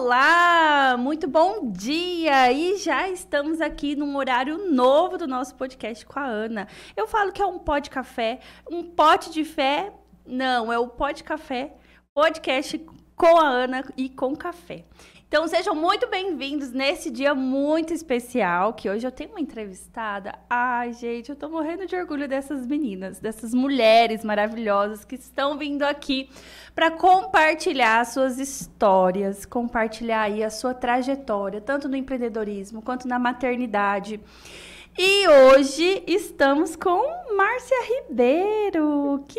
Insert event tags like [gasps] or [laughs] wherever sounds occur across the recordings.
Olá, muito bom dia! E já estamos aqui num horário novo do nosso podcast com a Ana. Eu falo que é um pó de café, um pote de fé. Não, é o pó de café, podcast com a Ana e com café. Então sejam muito bem-vindos nesse dia muito especial, que hoje eu tenho uma entrevistada. Ai, gente, eu tô morrendo de orgulho dessas meninas, dessas mulheres maravilhosas que estão vindo aqui para compartilhar suas histórias, compartilhar aí a sua trajetória, tanto no empreendedorismo quanto na maternidade. E hoje estamos com Márcia Ribeiro. Que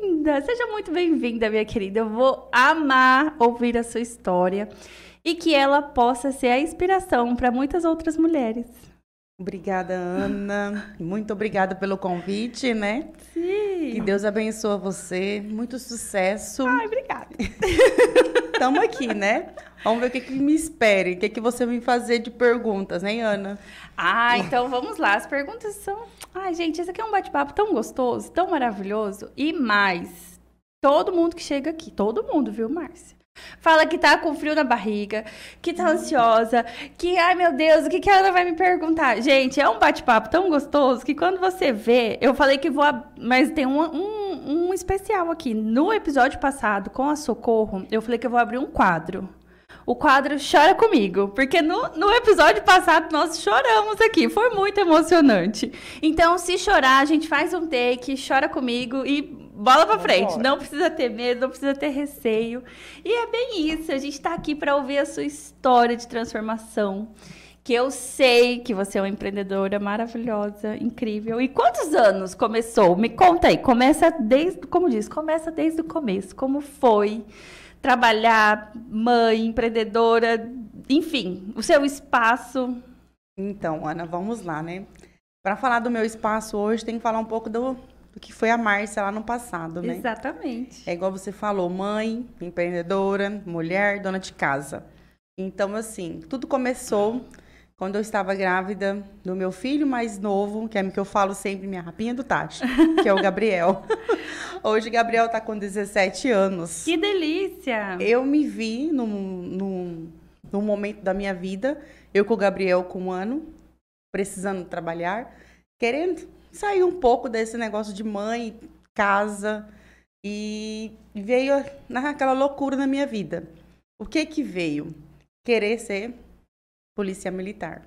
linda! Seja muito bem-vinda, minha querida. Eu vou amar ouvir a sua história e que ela possa ser a inspiração para muitas outras mulheres. Obrigada, Ana. Muito obrigada pelo convite, né? Sim. Que Deus abençoe você. Muito sucesso. Ai, obrigada. [laughs] Estamos aqui, né? Vamos ver o que, que me espere. O que, que você vai fazer de perguntas, né, Ana? Ah, então vamos lá. As perguntas são. Ai, gente, esse aqui é um bate-papo tão gostoso, tão maravilhoso. E mais, todo mundo que chega aqui, todo mundo, viu, Márcia? Fala que tá com frio na barriga, que tá ansiosa, que, ai meu Deus, o que, que a Ana vai me perguntar? Gente, é um bate-papo tão gostoso que quando você vê, eu falei que vou. Mas tem um, um, um especial aqui. No episódio passado, com a Socorro, eu falei que eu vou abrir um quadro o quadro Chora Comigo, porque no, no episódio passado nós choramos aqui, foi muito emocionante. Então, se chorar, a gente faz um take, chora comigo e bola pra frente. Não precisa ter medo, não precisa ter receio. E é bem isso. A gente tá aqui para ouvir a sua história de transformação. Que eu sei que você é uma empreendedora maravilhosa, incrível. E quantos anos começou? Me conta aí. Começa desde, como diz, começa desde o começo. Como foi trabalhar, mãe, empreendedora, enfim, o seu espaço? Então, Ana, vamos lá, né? Para falar do meu espaço hoje, tem que falar um pouco do, do que foi a Márcia lá no passado, né? Exatamente. É igual você falou, mãe, empreendedora, mulher, dona de casa. Então, assim, tudo começou quando eu estava grávida do meu filho mais novo, que é o que eu falo sempre, minha rapinha do Tati, que é o Gabriel. [laughs] Hoje o Gabriel está com 17 anos. Que delícia! Eu me vi num, num, num momento da minha vida, eu com o Gabriel com um ano, precisando trabalhar, querendo sair um pouco desse negócio de mãe, casa, e veio naquela loucura na minha vida. O que que veio? Querer ser polícia militar.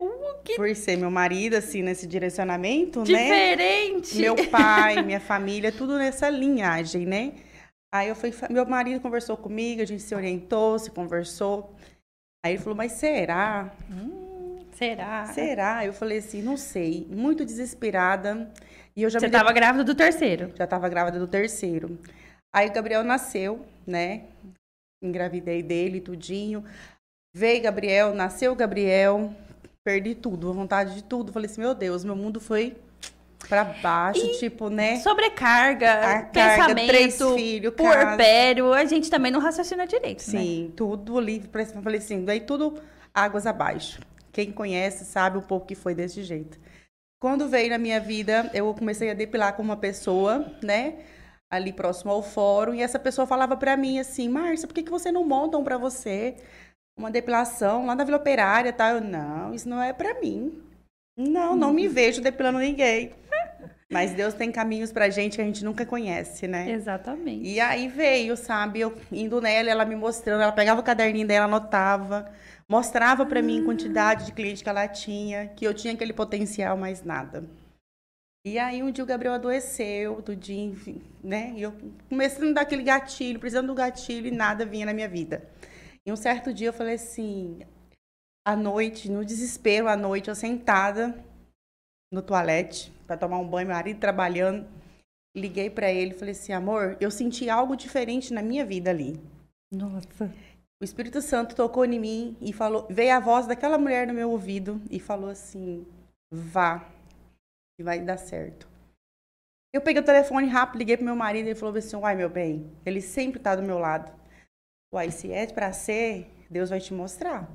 Uh, que... Por ser meu marido, assim, nesse direcionamento, Diferente. né? Meu pai, minha [laughs] família, tudo nessa linhagem, né? Aí eu fui, meu marido conversou comigo, a gente se orientou, se conversou. Aí ele falou, mas será? Hum, será? Será? Eu falei assim, não sei. Muito desesperada. E eu já Você estava grávida do terceiro? Já estava grávida do terceiro. Aí o Gabriel nasceu, né? Engravidei dele, tudinho. Veio Gabriel, nasceu Gabriel, perdi tudo, a vontade de tudo. Falei assim, meu Deus, meu mundo foi para baixo, e tipo, né? Sobrecarga, a pensamento, três filhos, puerpério, a gente também não raciocina direito, Sim, né? tudo ali, falei assim, daí tudo águas abaixo. Quem conhece sabe um pouco que foi desse jeito. Quando veio na minha vida, eu comecei a depilar com uma pessoa, né? Ali próximo ao fórum, e essa pessoa falava para mim assim, Márcia, por que, que você não montam para você? uma depilação lá na Vila Operária, tá? Eu, não, isso não é para mim. Não, não me vejo depilando ninguém. Mas Deus tem caminhos pra gente que a gente nunca conhece, né? Exatamente. E aí veio, sabe? Eu indo nela, ela me mostrando, ela pegava o caderninho dela, anotava, mostrava para mim quantidade de cliente que ela tinha, que eu tinha aquele potencial, mais nada. E aí um dia o Gabriel adoeceu, do dia, né? E eu comecei a dar aquele gatilho, precisando do gatilho e nada vinha na minha vida. E um certo dia eu falei assim, à noite, no desespero, à noite, eu sentada no toalete para tomar um banho, meu marido trabalhando, liguei para ele falei assim, amor, eu senti algo diferente na minha vida ali. Nossa. O Espírito Santo tocou em mim e falou, veio a voz daquela mulher no meu ouvido e falou assim, vá, que vai dar certo. Eu peguei o telefone rápido, liguei pro meu marido e ele falou assim, uai, meu bem, ele sempre tá do meu lado. Uai, se é para ser, Deus vai te mostrar.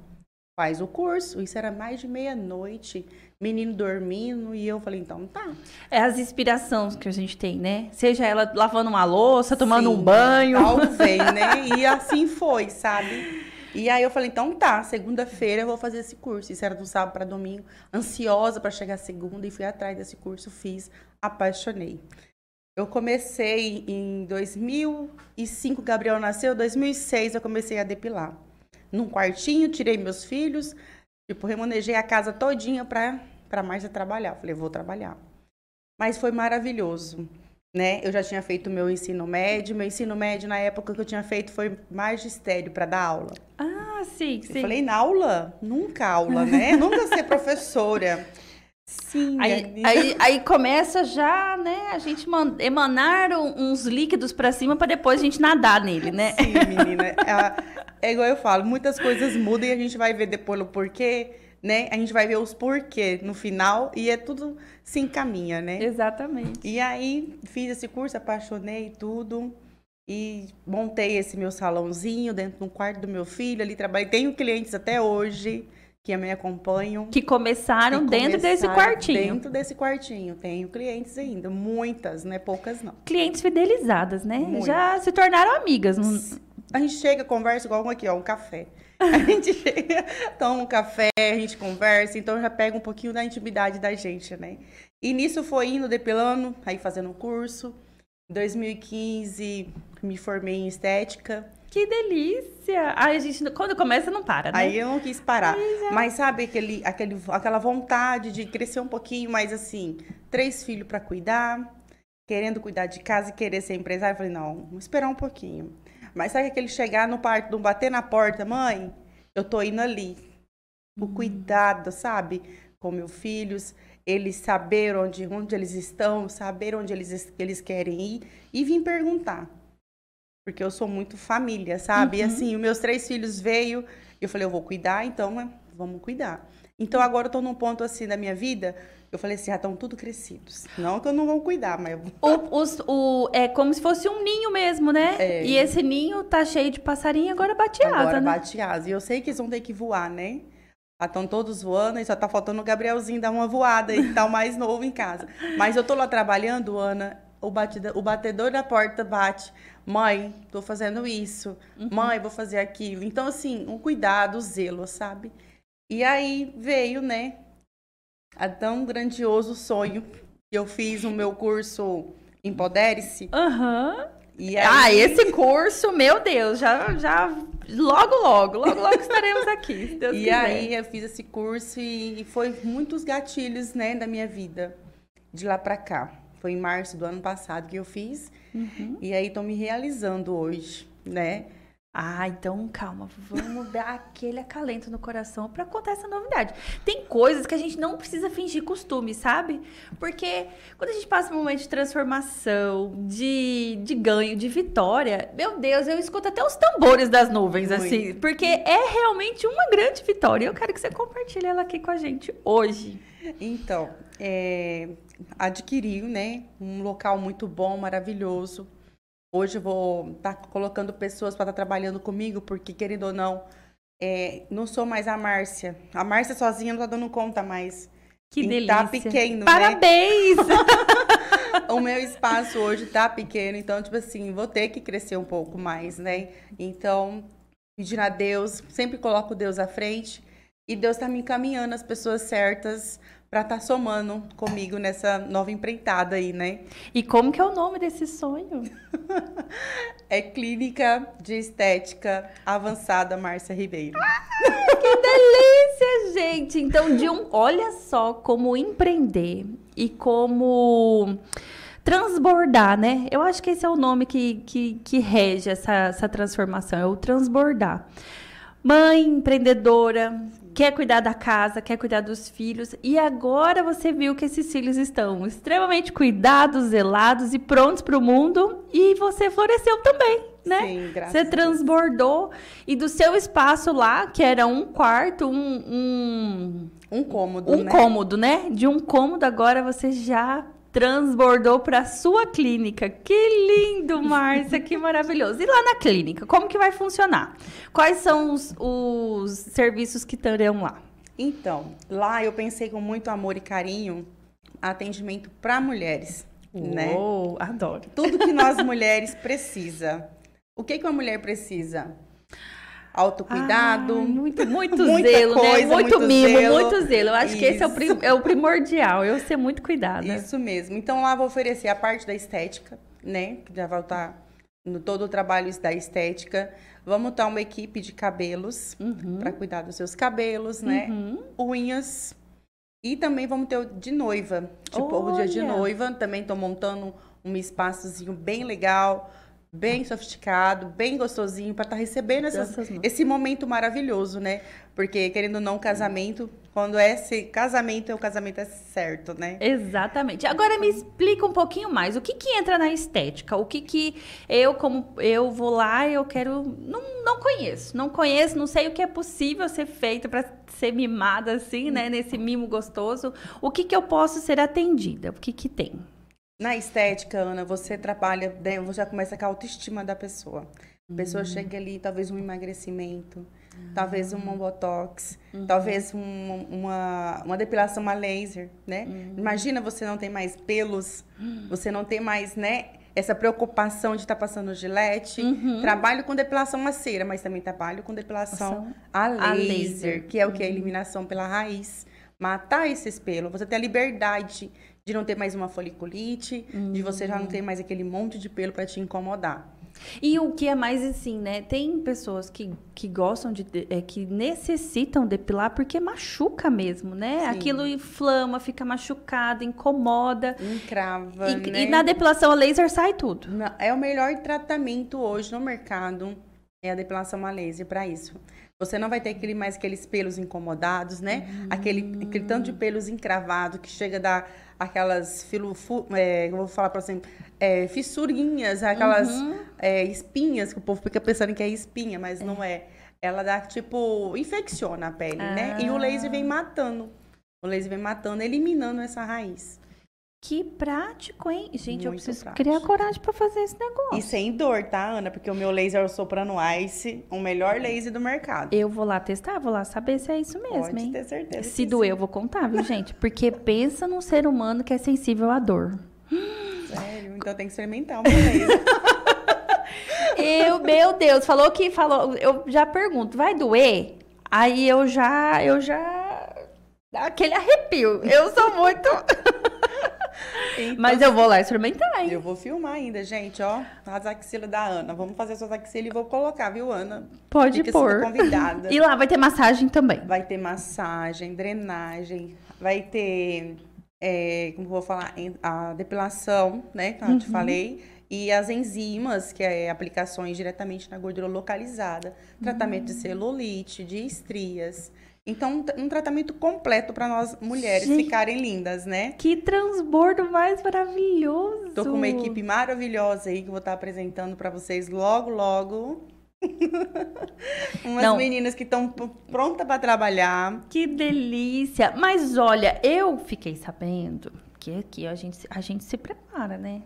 Faz o curso. Isso era mais de meia-noite, menino dormindo, e eu falei, então tá. É as inspirações que a gente tem, né? Seja ela lavando uma louça, tomando Sim, um banho. Algo vem, né? [laughs] E assim foi, sabe? E aí eu falei, então tá, segunda-feira eu vou fazer esse curso. Isso era do sábado para domingo, ansiosa para chegar segunda e fui atrás desse curso, fiz, apaixonei. Eu comecei em 2005, Gabriel nasceu, 2006 eu comecei a depilar. Num quartinho, tirei meus filhos, tipo, remanejei a casa todinha para para Márcia trabalhar. Falei, vou trabalhar. Mas foi maravilhoso, né? Eu já tinha feito meu ensino médio, meu ensino médio na época que eu tinha feito foi magistério para dar aula. Ah, sim, sim. Eu falei, na aula? Nunca aula, né? [laughs] Nunca ser professora. Sim, aí, aí, aí, começa já, né, a gente emanar uns líquidos para cima para depois a gente nadar nele, né? Sim, menina. [laughs] É, igual eu falo, muitas coisas mudam e a gente vai ver depois o porquê, né? A gente vai ver os porquê no final e é tudo se encaminha, né? Exatamente. E aí fiz esse curso, apaixonei tudo e montei esse meu salãozinho dentro do quarto do meu filho, ali trabalhei, tenho clientes até hoje que me acompanham. Que começaram que dentro desse quartinho. Dentro desse quartinho. Tenho clientes ainda, muitas, né? Poucas não. Clientes fidelizadas, né? Já se tornaram amigas. Não... A gente chega, conversa igual aqui, ó, um café. [laughs] A gente chega, toma um café, a gente conversa, então já pega um pouquinho da intimidade da gente, né? E nisso foi indo depilando, aí fazendo um curso. Em 2015 me formei em estética. Que delícia! Ai, a gente, quando começa, não para, né? Aí eu não quis parar. Mas sabe aquele, aquele, aquela vontade de crescer um pouquinho, mais assim, três filhos para cuidar, querendo cuidar de casa e querer ser empresário. Eu falei, não, vamos esperar um pouquinho. Mas sabe aquele chegar no parque, não bater na porta, mãe, eu tô indo ali. O hum. cuidado, sabe? Com meus filhos, eles saber onde, onde eles estão, saber onde eles, eles querem ir e vim perguntar porque eu sou muito família, sabe? Uhum. E assim, os meus três filhos veio, eu falei, eu vou cuidar, então né, vamos cuidar. Então agora eu tô num ponto assim da minha vida, eu falei assim, já estão tudo crescidos. Não que eu não vou cuidar, mas o, os, o, É como se fosse um ninho mesmo, né? É. E esse ninho tá cheio de passarinho, agora bate asa, agora né? bate asa. E eu sei que eles vão ter que voar, né? Estão todos voando e só tá faltando o Gabrielzinho dar uma voada e tá o mais novo em casa. Mas eu tô lá trabalhando, Ana, o, batida, o batedor da porta bate. Mãe, tô fazendo isso. Uhum. Mãe, vou fazer aquilo. Então, assim, um cuidado, um zelo, sabe? E aí veio, né, a tão grandioso sonho que eu fiz o meu curso Empodere-se. Aham. Uhum. Aí... Ah, esse curso, meu Deus, já, já logo, logo, logo, logo estaremos aqui. Se Deus e quiser. aí eu fiz esse curso e, e foi muitos gatilhos, né, da minha vida de lá para cá. Foi em março do ano passado que eu fiz. Uhum. E aí estou me realizando hoje, né? Ah, então calma, vamos [laughs] dar aquele acalento no coração para contar essa novidade. Tem coisas que a gente não precisa fingir costume, sabe? Porque quando a gente passa um momento de transformação, de, de ganho, de vitória, meu Deus, eu escuto até os tambores das nuvens, Muito. assim, porque é realmente uma grande vitória. Eu quero que você compartilhe ela aqui com a gente hoje. Então, é, adquiriu, né, um local muito bom, maravilhoso. Hoje eu vou estar tá colocando pessoas para estar tá trabalhando comigo, porque querendo ou não, é, não sou mais a Márcia. A Márcia sozinha não está dando conta mais. Que e delícia. Tá pequeno, Parabéns! né? [laughs] o meu espaço hoje tá pequeno, então, tipo assim, vou ter que crescer um pouco mais, né? Então, pedindo a Deus, sempre coloco Deus à frente. E Deus está me encaminhando as pessoas certas para estar tá somando comigo nessa nova empreitada aí, né? E como que é o nome desse sonho? [laughs] é Clínica de Estética Avançada Márcia Ribeiro. Ah, [laughs] que delícia, gente! Então, de um, olha só como empreender e como transbordar, né? Eu acho que esse é o nome que, que, que rege essa, essa transformação, é o transbordar. Mãe empreendedora, quer cuidar da casa, quer cuidar dos filhos, e agora você viu que esses filhos estão extremamente cuidados, zelados e prontos para o mundo, e você floresceu também, né? Sim, graças Você transbordou, e do seu espaço lá, que era um quarto, um... Um, um cômodo, um né? cômodo, né? De um cômodo, agora você já transbordou para sua clínica. Que lindo, Márcia, que maravilhoso. E lá na clínica, como que vai funcionar? Quais são os, os serviços que terão lá? Então, lá eu pensei com muito amor e carinho atendimento para mulheres, né? Uou, né? adoro. Tudo que nós [laughs] mulheres precisa. O que que uma mulher precisa? Autocuidado. Ai, muito, muito [laughs] zelo, né? coisa, Muito, muito mimo, zelo. muito zelo. Eu acho que esse é o, prim- Isso. é o primordial, eu ser muito cuidada. Isso mesmo. Então lá vou oferecer a parte da estética, né? Que já vai estar no todo o trabalho da estética. Vamos estar uma equipe de cabelos para cuidar dos seus cabelos, né? Uhum. Unhas. E também vamos ter o de noiva. Tipo, o dia de Olha! noiva. Também estou montando um espaçozinho bem legal, bem sofisticado, bem gostosinho para estar recebendo essas, esse momento maravilhoso, né? Porque, querendo ou não, casamento, quando é esse casamento, é o casamento é certo, né? Exatamente. Agora me explica um pouquinho mais. O que que entra na estética? O que que eu, como eu vou lá, eu quero. Não, não conheço. Não conheço, não sei o que é possível ser feito para ser mimada assim, né? Nesse mimo gostoso. O que que eu posso ser atendida? O que que tem? Na estética, Ana, você trabalha, né, você já começa com a autoestima da pessoa. A pessoa chega ali, talvez um emagrecimento, talvez um botox, talvez um- uma, uma depilação a laser, né? Imagina você não tem mais pelos, você não tem mais, né, essa preocupação de estar passando gilete. Trabalho com depilação a cera, mas também trabalho com depilação a a laser, laser. que é o que? A eliminação pela raiz. Matar esses pelos, você ter a liberdade de não ter mais uma foliculite, de você já não ter mais aquele monte de pelo para te incomodar. E o que é mais assim, né? Tem pessoas que, que gostam de, de- é, que necessitam depilar porque machuca mesmo, né? Sim. Aquilo inflama, fica machucado, incomoda. Encrava, E, né? e na depilação a laser sai tudo. Não, É o melhor tratamento hoje no mercado, é a depilação a laser para isso. Você não vai ter aquele, mais aqueles pelos incomodados, né? Aquele, aquele tanto de pelos encravado que chega a dar aquelas filo, é, eu vou falar para você, é, fissurinhas, aquelas é, espinhas que o povo fica pensando que é espinha, mas não é. Ela dá tipo infecciona a pele, né? E o laser vem matando. O laser vem matando, eliminando essa raiz. Que prático, hein? Gente, eu Muito preciso prático. criar coragem pra fazer esse negócio. E sem dor, tá, Ana? Porque o meu laser é o Soprano Ice, o melhor laser do mercado. Eu vou lá testar, vou lá saber se é isso mesmo, Pode hein? ter certeza. Se doer, eu vou contar, viu, gente? Porque pensa num ser humano que é sensível à dor. sim. [gasps] Sério, então tem que experimentar o meu laser. Eu, meu Deus, falou que falou. Eu já pergunto, vai doer? Aí eu já, eu já aquele arrepio. Eu sou muito. [laughs] Então, Mas eu vou lá experimentar, hein? eu vou filmar ainda, gente, ó. As axilas da Ana. Vamos fazer suas axilas e vou colocar, viu, Ana? Pode Fica pôr. convidada. [laughs] E lá vai ter massagem também. Vai ter massagem, drenagem, vai ter, é, como vou falar, a depilação, né, que eu Uhum. te falei, e as enzimas, que é aplicações diretamente na gordura localizada, tratamento de Hum. celulite, de estrias. Então, um tra- tratamento completo para nós mulheres Gente. ficarem lindas, né? Que transbordo mais maravilhoso. Tô com uma equipe maravilhosa aí que vou estar apresentando para vocês logo, logo. [laughs] Umas Não. meninas que estão prontas para trabalhar. Que delícia! Mas olha, eu fiquei sabendo que aqui a gente, a gente se prepara, né?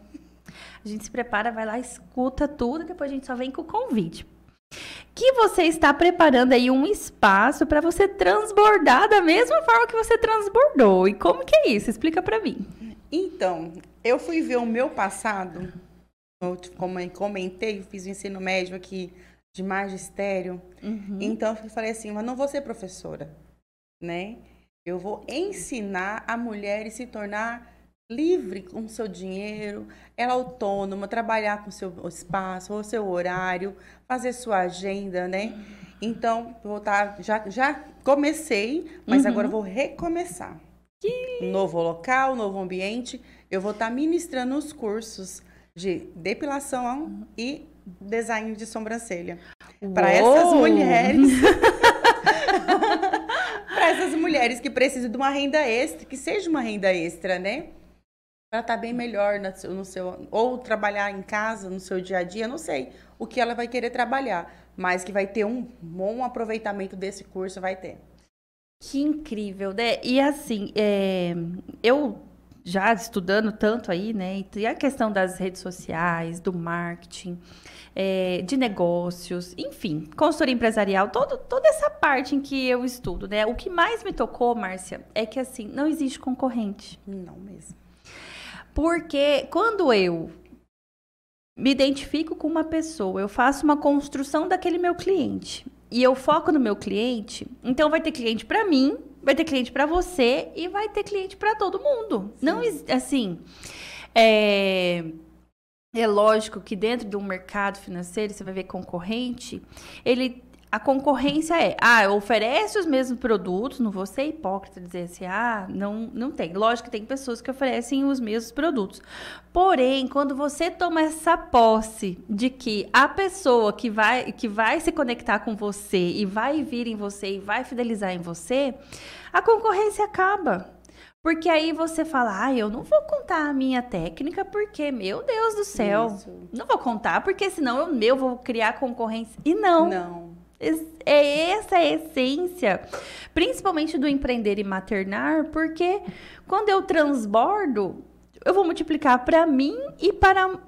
A gente se prepara, vai lá, escuta tudo, depois a gente só vem com o convite. Que você está preparando aí um espaço para você transbordar da mesma forma que você transbordou. E como que é isso? Explica para mim. Então, eu fui ver o meu passado, como eu comentei, fiz o ensino médio aqui de magistério. Então, eu falei assim, mas não vou ser professora, né? Eu vou ensinar a mulher a se tornar livre com seu dinheiro, ela autônoma, trabalhar com o seu espaço, o seu horário, fazer sua agenda, né? Então, vou estar, já, já comecei, mas agora eu vou recomeçar. Novo local, novo ambiente. Eu vou estar ministrando os cursos de depilação e design de sobrancelha. Para essas mulheres. [laughs] [laughs] para essas mulheres que precisam de uma renda extra, que seja uma renda extra, né? Para estar bem melhor no seu. Ou trabalhar em casa, no seu dia a dia, não sei o que ela vai querer trabalhar. Mas que vai ter um bom aproveitamento desse curso, vai ter. Que incrível, né? E assim, é, eu já estudando tanto aí, né? E a questão das redes sociais, do marketing, é, de negócios, enfim, consultoria empresarial, todo, toda essa parte em que eu estudo, né? O que mais me tocou, Márcia, é que assim, não existe concorrente. Não mesmo. Porque quando eu me identifico com uma pessoa, eu faço uma construção daquele meu cliente. e eu foco no meu cliente, então vai ter cliente para mim, vai ter cliente para você e vai ter cliente para todo mundo. Sim. Não assim, é, é lógico que dentro de um mercado financeiro, você vai ver concorrente, ele a concorrência é, ah, oferece os mesmos produtos, não vou ser hipócrita dizer assim, ah, não, não tem. Lógico que tem pessoas que oferecem os mesmos produtos. Porém, quando você toma essa posse de que a pessoa que vai, que vai se conectar com você e vai vir em você e vai fidelizar em você, a concorrência acaba. Porque aí você fala, ah, eu não vou contar a minha técnica, porque, meu Deus do céu, Isso. não vou contar, porque senão eu, eu vou criar concorrência. E não. Não. É essa a essência, principalmente do empreender e maternar, porque quando eu transbordo, eu vou multiplicar para mim e para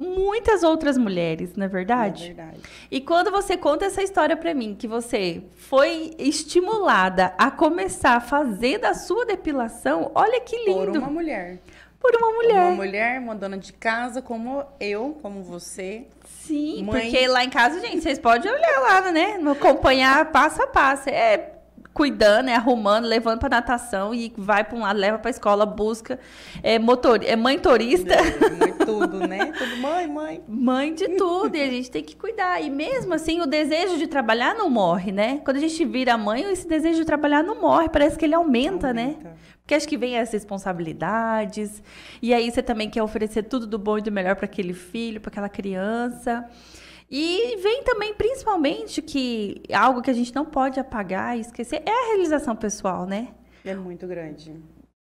muitas outras mulheres, não é verdade? É verdade. E quando você conta essa história para mim, que você foi estimulada a começar a fazer da sua depilação, olha que lindo. Por uma mulher. Por uma mulher. Uma mulher, uma dona de casa, como eu, como você. Sim, mãe. porque lá em casa, gente, vocês podem olhar lá, né? Acompanhar passo a passo. É cuidando, é arrumando, levando para natação e vai para um lado, leva para escola, busca, é motor, é mãe turista. Mãe tudo, né? Tudo mãe, mãe. Mãe de tudo, e a gente tem que cuidar. E mesmo assim, o desejo de trabalhar não morre, né? Quando a gente vira mãe, esse desejo de trabalhar não morre, parece que ele aumenta, né? aumenta. né? Porque acho que vem as responsabilidades, e aí você também quer oferecer tudo do bom e do melhor para aquele filho, para aquela criança. E vem também, principalmente, que algo que a gente não pode apagar e esquecer é a realização pessoal, né? É muito grande.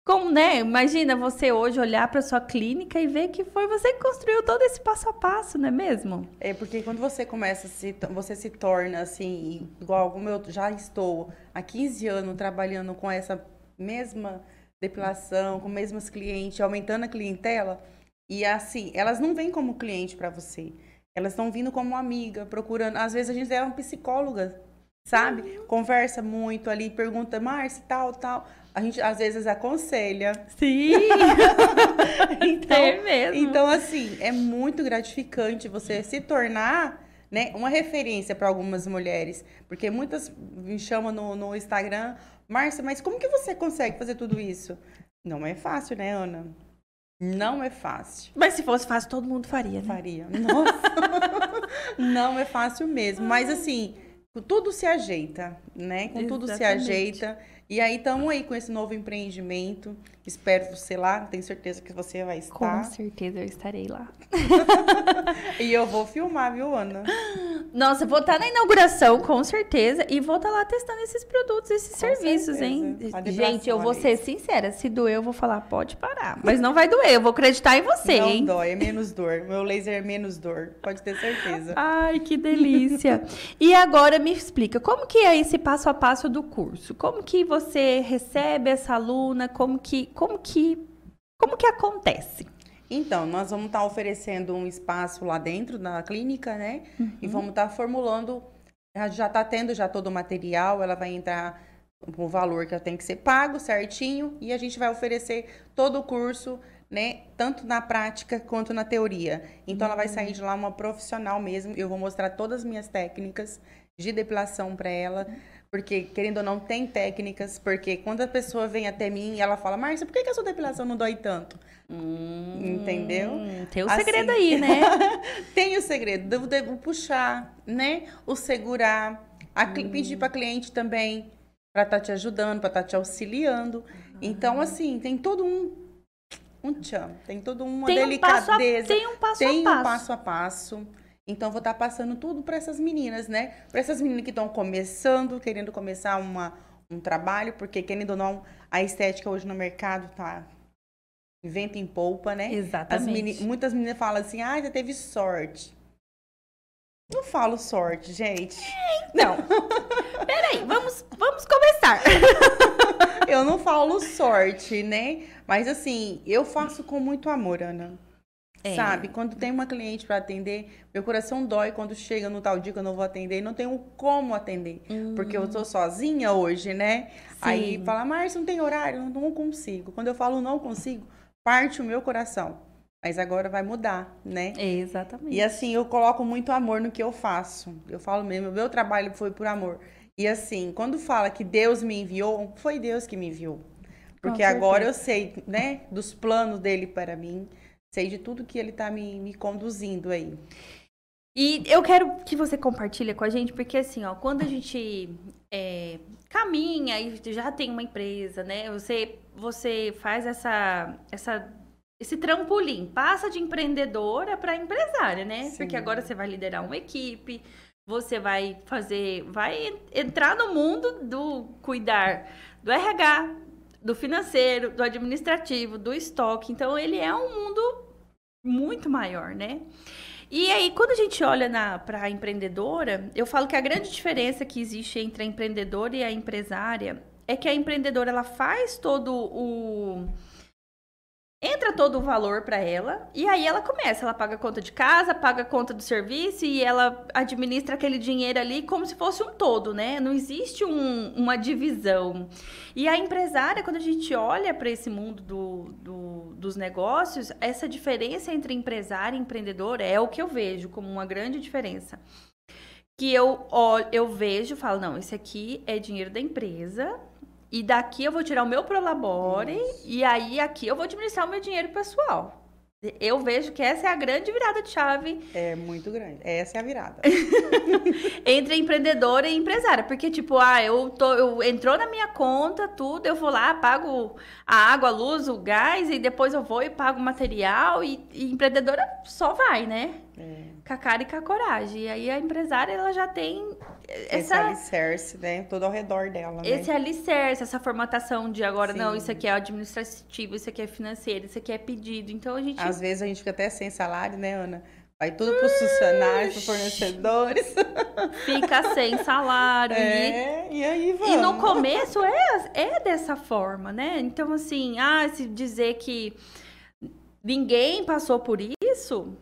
Como, né? Imagina você hoje olhar para sua clínica e ver que foi você que construiu todo esse passo a passo, não é mesmo? É, porque quando você começa, se, você se torna assim, igual como eu já estou há 15 anos trabalhando com essa mesma depilação, com mesmos clientes, aumentando a clientela. E assim, elas não vêm como cliente para você. Elas estão vindo como amiga, procurando. Às vezes a gente é uma psicóloga, sabe? Uhum. Conversa muito ali, pergunta, Márcia, tal, tal. A gente às vezes aconselha. Sim! [laughs] então, é mesmo. Então, assim, é muito gratificante você se tornar né, uma referência para algumas mulheres. Porque muitas me chamam no, no Instagram, Márcia, mas como que você consegue fazer tudo isso? Não é fácil, né, Ana? Não é fácil. Mas se fosse fácil, todo mundo faria, né? Faria. Nossa. [laughs] não é fácil mesmo. Mas assim, tudo se ajeita, né? Com Exatamente. tudo se ajeita. E aí estamos aí com esse novo empreendimento. Espero você lá, tenho certeza que você vai estar. Com certeza eu estarei lá. [laughs] e eu vou filmar, viu, Ana? Nossa, vou estar na inauguração, com certeza, e vou estar lá testando esses produtos, esses com serviços, certeza. hein? Gente, eu vou ser sincera, se doer, eu vou falar, pode parar. Mas não vai doer, eu vou acreditar em você, não hein? Não dói, é menos dor. Meu laser é menos dor, pode ter certeza. Ai, que delícia. e agora me explica, como que é esse passo a passo do curso? Como que você recebe essa aluna? Como que, como que, como que acontece? Então, nós vamos estar tá oferecendo um espaço lá dentro da clínica, né? Uhum. E vamos estar tá formulando, já está tendo já todo o material, ela vai entrar com o valor que ela tem que ser pago certinho e a gente vai oferecer todo o curso, né? Tanto na prática quanto na teoria. Então, uhum. ela vai sair de lá uma profissional mesmo. Eu vou mostrar todas as minhas técnicas de depilação para ela. Uhum porque, querendo ou não, tem técnicas. Porque quando a pessoa vem até mim e ela fala, Márcia, por que, que a sua depilação não dói tanto? Hum, Entendeu? Tem o um assim, segredo aí, né? [laughs] tem o segredo. Devo puxar, né? O segurar. A, hum. Pedir para cliente também para estar tá te ajudando, para estar tá te auxiliando. Então, assim, tem todo um um tchan, tem toda uma tem delicadeza. Um a, tem um passo tem a passo. um passo a passo. Então, vou estar tá passando tudo para essas meninas, né? Para essas meninas que estão começando, querendo começar uma, um trabalho, porque, querendo ou não, a estética hoje no mercado tá vento em polpa, né? Exatamente. Meni muitas meninas falam assim, ah, você teve sorte. Não falo sorte, gente. Não. [laughs] Peraí, vamos, vamos começar. eu não falo sorte, né? Mas assim, eu faço com muito amor, Ana. É. Sabe? Quando tem uma cliente para atender, meu coração dói quando chega no tal dia que eu não vou atender e não tenho como atender. Hum. Porque eu tô sozinha hoje, né? Sim. Aí fala, Márcia, não tem horário? Eu não consigo. Quando eu falo não consigo, parte o meu coração. Mas agora vai mudar, né? Exatamente. E assim, eu coloco muito amor no que eu faço. Eu falo mesmo, meu trabalho foi por amor. E assim, quando fala que Deus me enviou, foi Deus que me enviou. Porque agora eu sei, né, dos planos dele para mim, sei de tudo que ele tá me, me conduzindo aí. E eu quero que você compartilhe com a gente, porque assim, ó, quando a gente é, caminha e já tem uma empresa, né? Você, você faz essa, essa, esse trampolim, passa de empreendedora para empresária, né? Sim. Porque agora você vai liderar uma equipe, você vai fazer, vai entrar no mundo do cuidar do RH, do financeiro, do administrativo, do estoque. Então ele é um mundo muito maior, né? E aí, quando a gente olha para a empreendedora, eu falo que a grande diferença que existe entre a empreendedora e a empresária é que a empreendedora ela faz todo o entra todo o valor para ela e aí ela começa, ela paga a conta de casa, paga a conta do serviço e ela administra aquele dinheiro ali como se fosse um todo, né? Não existe um, uma divisão. E a empresária, quando a gente olha para esse mundo do, do, dos negócios, essa diferença entre empresária e empreendedor é o que eu vejo como uma grande diferença. Que eu, ó, eu vejo falo, não, esse aqui é dinheiro da empresa, e daqui eu vou tirar o meu Prolabore Isso. e aí aqui eu vou administrar o meu dinheiro pessoal. Eu vejo que essa é a grande virada de chave É muito grande. Essa é a virada. [laughs] entre empreendedora e empresária. Porque, tipo, ah, eu tô. Eu, entrou na minha conta, tudo, eu vou lá, pago a água, a luz, o gás, e depois eu vou e pago o material. E, e empreendedora só vai, né? É. Com a cara e com a coragem. E aí a empresária, ela já tem Esse essa. alicerce, né? Todo ao redor dela, né? Esse alicerce, essa formatação de agora, não, Sim. isso aqui é administrativo, isso aqui é financeiro, isso aqui é pedido. Então a gente. Às vezes a gente fica até sem salário, né, Ana? Vai tudo pros funcionários, pros fornecedores. [laughs] fica sem salário. e É, e aí vamos. E no começo é, é dessa forma, né? Então, assim, ah, se dizer que ninguém passou por isso,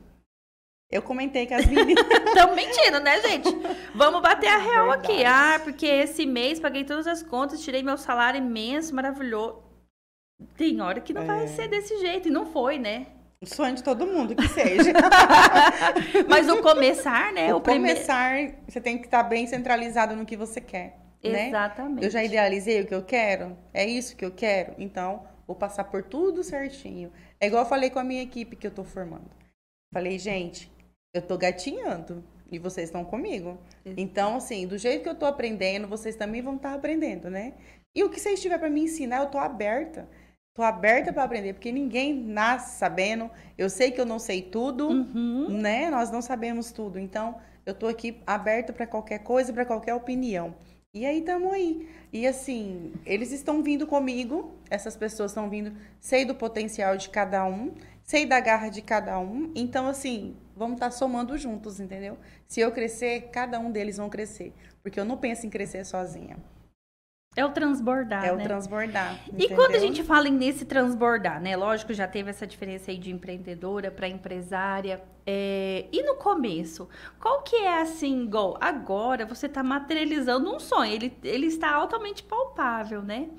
Eu comentei com as meninas. [laughs] estão mentindo, né, gente? Vamos bater a real aqui. Verdade. Ah, porque esse mês paguei todas as contas, tirei meu salário imenso, maravilhoso. Tem hora que não É. vai ser desse jeito, e não foi, né? O sonho de todo mundo que seja. [laughs] Mas o começar, né? o o primeiro. começar, você tem que estar bem centralizado no que você quer, né? Exatamente. Eu já idealizei o que eu quero? É isso que eu quero? Então, vou passar por tudo certinho. É igual eu falei com a minha equipe que eu tô formando. Falei, gente, eu tô gatinhando e vocês estão comigo. Exato. Então, assim, do jeito que eu tô aprendendo, vocês também vão estar aprendendo, né? E o que vocês tiverem para me ensinar, eu tô aberta. Tô aberta para aprender, porque ninguém nasce sabendo. Eu sei que eu não sei tudo, Uhum. né? Nós não sabemos tudo. Então, eu tô aqui aberta para qualquer coisa, para qualquer opinião. E aí estamos aí. E assim, eles estão vindo comigo, essas pessoas estão vindo, sei do potencial de cada um, sei da garra de cada um. Então, assim, vamos estar somando juntos, entendeu? Se eu crescer, cada um deles vão crescer. Porque eu não penso em crescer sozinha. É o transbordar, é o né? transbordar. E quando a entendeu? gente fala nesse transbordar, né? Lógico, já teve essa diferença aí de empreendedora para empresária. é, E no começo, qual que é assim, igual agora você está materializando um sonho, ele, ele está altamente palpável, né?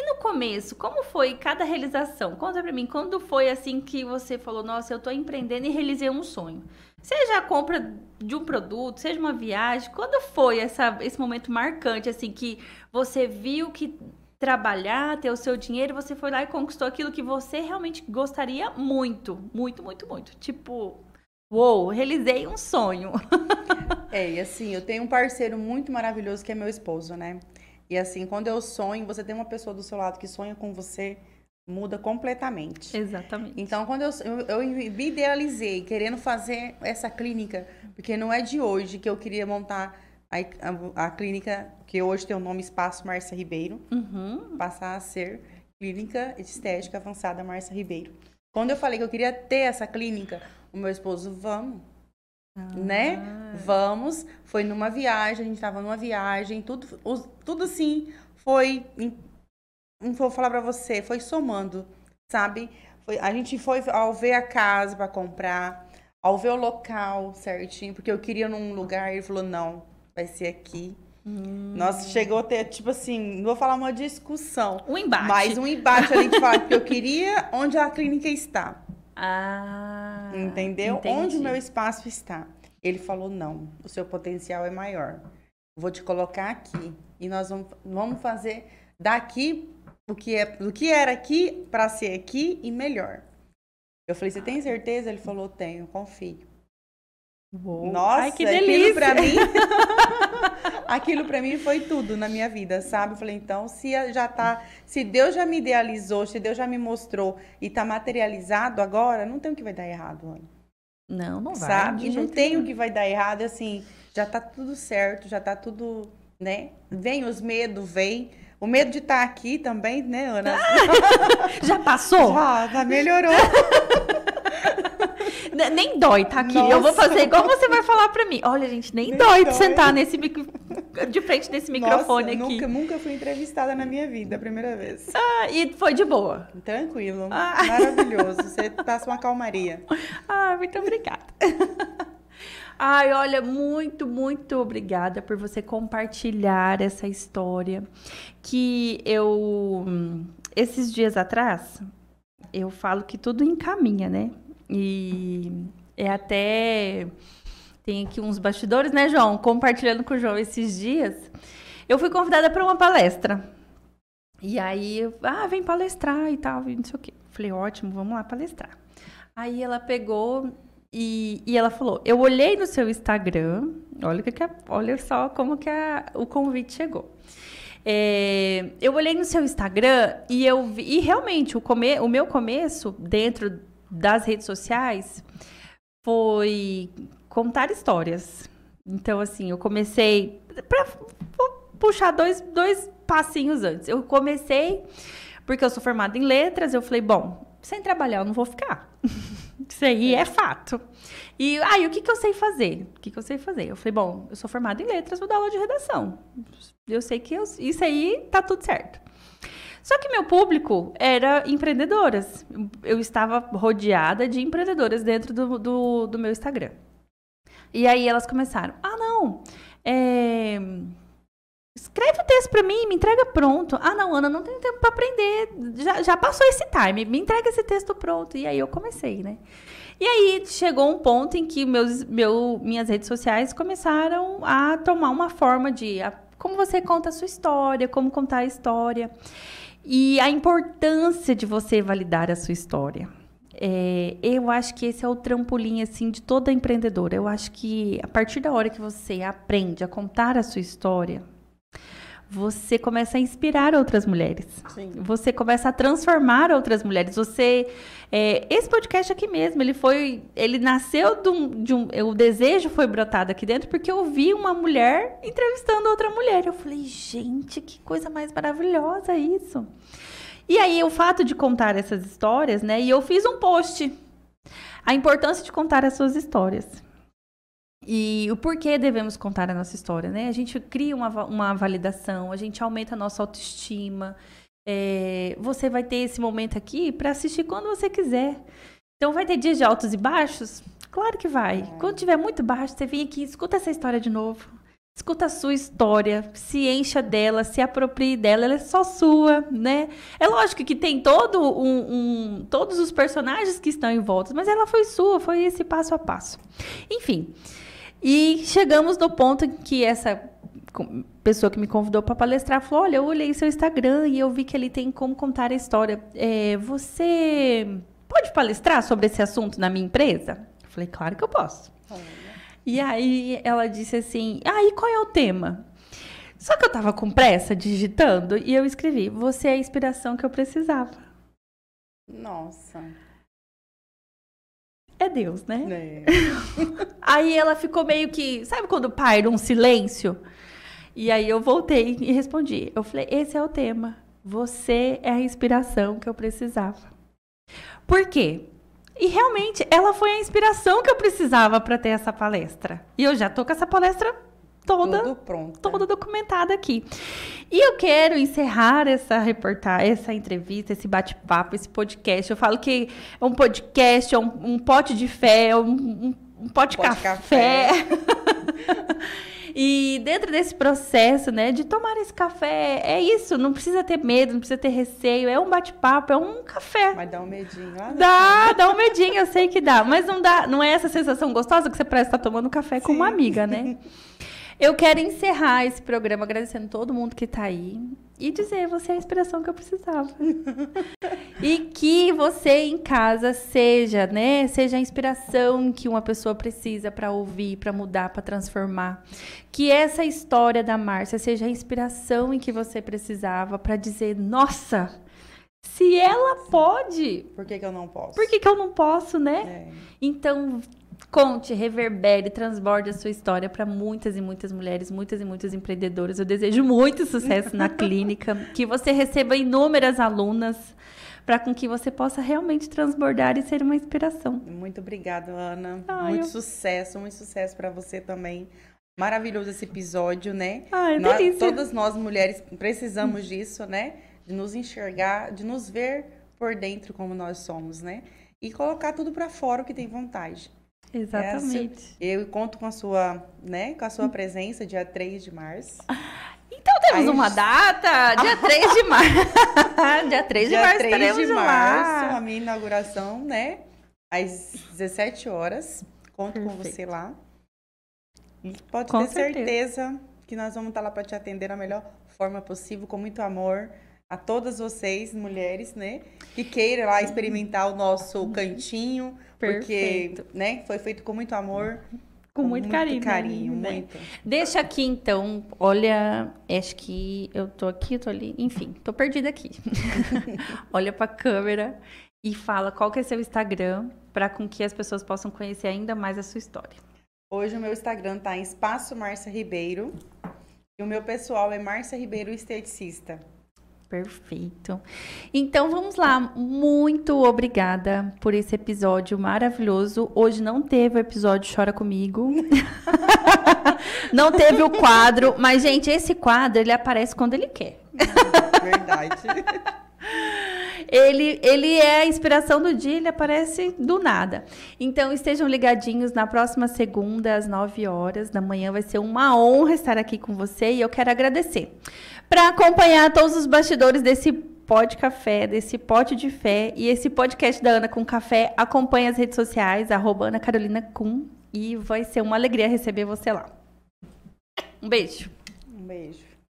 E no começo, como foi cada realização? Conta pra mim, quando foi assim que você falou, nossa, eu tô empreendendo e realizei um sonho? Seja a compra de um produto, seja uma viagem, quando foi essa, esse momento marcante, assim, que você viu que trabalhar, ter o seu dinheiro, você foi lá e conquistou aquilo que você realmente gostaria muito, muito, muito, muito. Tipo, uou, realizei um sonho. [laughs] É, e assim, eu tenho um parceiro muito maravilhoso que é meu esposo, né? E assim, quando eu sonho, você tem uma pessoa do seu lado que sonha com você, muda completamente. Exatamente. Então, quando eu, eu, eu me idealizei querendo fazer essa clínica, porque não é de hoje que eu queria montar a, a, a clínica, que hoje tem o nome Espaço Márcia Ribeiro, Uhum. passar a ser Clínica Estética Avançada Márcia Ribeiro. Quando eu falei que eu queria ter essa clínica, o meu esposo, vamos, né? Ah. Vamos. Foi numa viagem, a gente tava numa viagem, tudo, tudo assim foi. Não vou falar pra você, foi somando, sabe? Foi, a gente foi ao ver a casa pra comprar, ao ver o local certinho, porque eu queria num lugar, ele falou: não, vai ser aqui. Hum. Nossa, chegou a ter, tipo assim, não vou falar uma discussão, Um embate. mas um embate ali de falar que eu queria onde a clínica está. Ah. Entendeu? entendi. Onde o meu espaço está? Ele falou: não, o seu potencial é maior. Vou te colocar aqui. E nós vamos, vamos fazer daqui o que, é, o que era aqui para ser aqui e melhor. Eu falei: você tem certeza? Ele falou: tenho, confio. Uou. Nossa, Ai, que delícia. pra mim. [laughs] aquilo pra mim foi tudo na minha vida, sabe? Eu falei, então, se já tá, se Deus já me idealizou, se Deus já me mostrou e tá materializado agora, não tem o que vai dar errado, Ana. Não, não vai. sabe? não tem nenhum. o que vai dar errado, assim, já tá tudo certo, já tá tudo, né? Vem os medos, vem. O medo de estar aqui também, né, Ana? [laughs] Já passou? Já, já melhorou. [laughs] Nem dói, tá aqui. Eu vou Nossa. fazer igual você vai falar pra mim. Olha, gente, nem, Nem dói, dói. sentar nesse micro... [laughs] de frente desse microfone Nossa, aqui. Nunca, nunca fui entrevistada na minha vida, a primeira vez. Ah, e foi de boa. Tranquilo, Ah. maravilhoso. Você passa uma calmaria. [laughs] Ah, muito obrigada. [laughs] Ai, olha, muito, muito obrigada por você compartilhar essa história que eu esses dias atrás eu falo que tudo encaminha, né? E é até tem aqui uns bastidores, né, João? Compartilhando com o João esses dias. Eu fui convidada para uma palestra. E aí, ah, vem palestrar e tal, e não sei o quê. Falei, ótimo, vamos lá palestrar. Aí ela pegou e, e ela falou: Eu olhei no seu Instagram, olha, que olha só como que o convite chegou. É, eu olhei no seu Instagram e eu vi, e realmente o, come, o meu começo dentro das redes sociais foi contar histórias. Então, assim, eu comecei. Pra vou puxar dois, dois passinhos antes. Eu comecei porque eu sou formada em letras. Eu falei, bom, sem trabalhar eu não vou ficar. [laughs] Isso aí é fato. E aí, o que, que eu sei fazer? O que, que eu sei fazer? Eu falei, bom, eu sou formada em letras, vou dar aula de redação. Eu sei que eu- isso aí tá tudo certo. Só que meu público era empreendedoras. Eu estava rodeada de empreendedoras dentro do, do, do meu Instagram. E aí elas começaram: ah, não, é, escreve o texto para mim, me entrega pronto. Ah, não, Ana, não tenho tempo para aprender. Já, já passou esse time, me entrega esse texto pronto. E aí eu comecei, né? E aí chegou um ponto em que meus, meu, minhas redes sociais começaram a tomar uma forma de a- como você conta a sua história, como contar a história. E a importância de você validar a sua história. É, eu acho que esse é o trampolim assim de toda empreendedora. Eu acho que a partir da hora que você aprende a contar a sua história, você começa a inspirar outras mulheres. Sim. Você começa a transformar outras mulheres. Você, é, esse podcast aqui mesmo, ele foi, ele nasceu de um, de um- o desejo foi brotado aqui dentro porque eu vi uma mulher entrevistando outra mulher. Eu falei, gente, que coisa mais maravilhosa isso. E aí o fato de contar essas histórias, né? E eu fiz um post, a importância de contar as suas histórias. E o porquê devemos contar a nossa história, né? A gente cria uma, uma validação, a gente aumenta a nossa autoestima. É, você vai ter esse momento aqui para assistir quando você quiser. Então, vai ter dias de altos e baixos? Claro que vai. Quando tiver muito baixo, você vem aqui, escuta essa história de novo. Escuta a sua história, se encha dela, se aproprie dela, ela é só sua, né? É lógico que tem todo um, um- todos os personagens que estão em volta, mas ela foi sua, foi esse passo a passo. Enfim, e chegamos no ponto em que essa pessoa que me convidou para palestrar falou: Olha, eu olhei seu Instagram e eu vi que ele tem como contar a história. É, você pode palestrar sobre esse assunto na minha empresa? Eu falei: Claro que eu posso. E aí ela disse assim: Ah, e qual é o tema? Só que eu tava com pressa digitando e eu escrevi: Você é a inspiração que eu precisava. Nossa. É Deus, né? É. [laughs] Aí ela ficou meio que, sabe quando paira um silêncio? E aí eu voltei e respondi. Eu falei: esse é o tema. Você é a inspiração que eu precisava. Por quê? E realmente ela foi a inspiração que eu precisava para ter essa palestra. E eu já tô com essa palestra toda toda documentada aqui. E eu quero encerrar essa reportagem, essa entrevista, esse bate-papo, esse podcast. Eu falo que é um podcast, é um, um pote de fé, é um, um, um pote, Pote café. [laughs] E dentro desse processo, né, de tomar esse café, é isso, não precisa ter medo, não precisa ter receio, é um bate-papo, é um café. Vai dar um medinho lá. Dá, dá um medinho, eu sei que dá, mas não dá, não é essa sensação gostosa que você parece estar tomando café com uma amiga, né? [laughs] Eu quero encerrar esse programa agradecendo todo mundo que está aí e dizer você é a inspiração que eu precisava. [laughs] e que você em casa seja, né, seja a inspiração que uma pessoa precisa para ouvir, para mudar, para transformar. Que essa história da Márcia seja a inspiração em que você precisava para dizer, nossa, se ela pode, por que, que eu não posso? Por que, que eu não posso, né? É. Então, Conte, reverbere, transborde a sua história para muitas e muitas mulheres, muitas e muitas empreendedoras. Eu desejo muito sucesso na [laughs] clínica, que você receba inúmeras alunas para com que você possa realmente transbordar e ser uma inspiração. Muito obrigada, Ana. Ai, muito eu... sucesso, muito sucesso para você também. Maravilhoso esse episódio, né? Ai, nós, delícia. Todas nós mulheres precisamos disso, né? De nos enxergar, de nos ver por dentro como nós somos, né? E colocar tudo para fora o que tem vontade. Exatamente. eu conto com a sua, né, com a sua presença dia 3 de março. [laughs] Então temos Aí, uma data, dia 3 de março. [laughs] dia 3 de dia março 3 de março, lá. a minha inauguração, né? Às 17 horas. Conto Perfeito. com você lá. E pode com ter certeza. certeza que nós vamos estar lá para te atender da melhor forma possível, com muito amor a todas vocês, mulheres, né, que queiram lá experimentar o nosso cantinho, Perfeito. porque, né, foi feito com muito amor. Com, com muito, muito, carinho. carinho né? muito. Deixa aqui, então, olha, acho que eu tô aqui, eu tô ali, enfim, tô perdida aqui. [laughs] olha pra câmera e fala qual que é seu Instagram, para com que as pessoas possam conhecer ainda mais a sua história. Hoje o meu Instagram tá em Espaço Márcia Ribeiro e o meu pessoal é Márcia Ribeiro Esteticista. Perfeito. Então vamos lá. Muito obrigada por esse episódio maravilhoso. Hoje não teve o episódio Chora Comigo. [laughs] não teve o quadro, mas gente, esse quadro ele aparece quando ele quer. Verdade. ele, ele é a inspiração do dia, ele aparece do nada. Então estejam ligadinhos na próxima segunda, às 9 horas da manhã. Vai ser uma honra estar aqui com você e eu quero agradecer para acompanhar todos os bastidores desse de café, desse pote de fé e esse podcast da Ana com Café. Acompanhe as redes sociais, arroba Ana Carolina Com, e vai ser uma alegria receber você lá. Um beijo. Um beijo.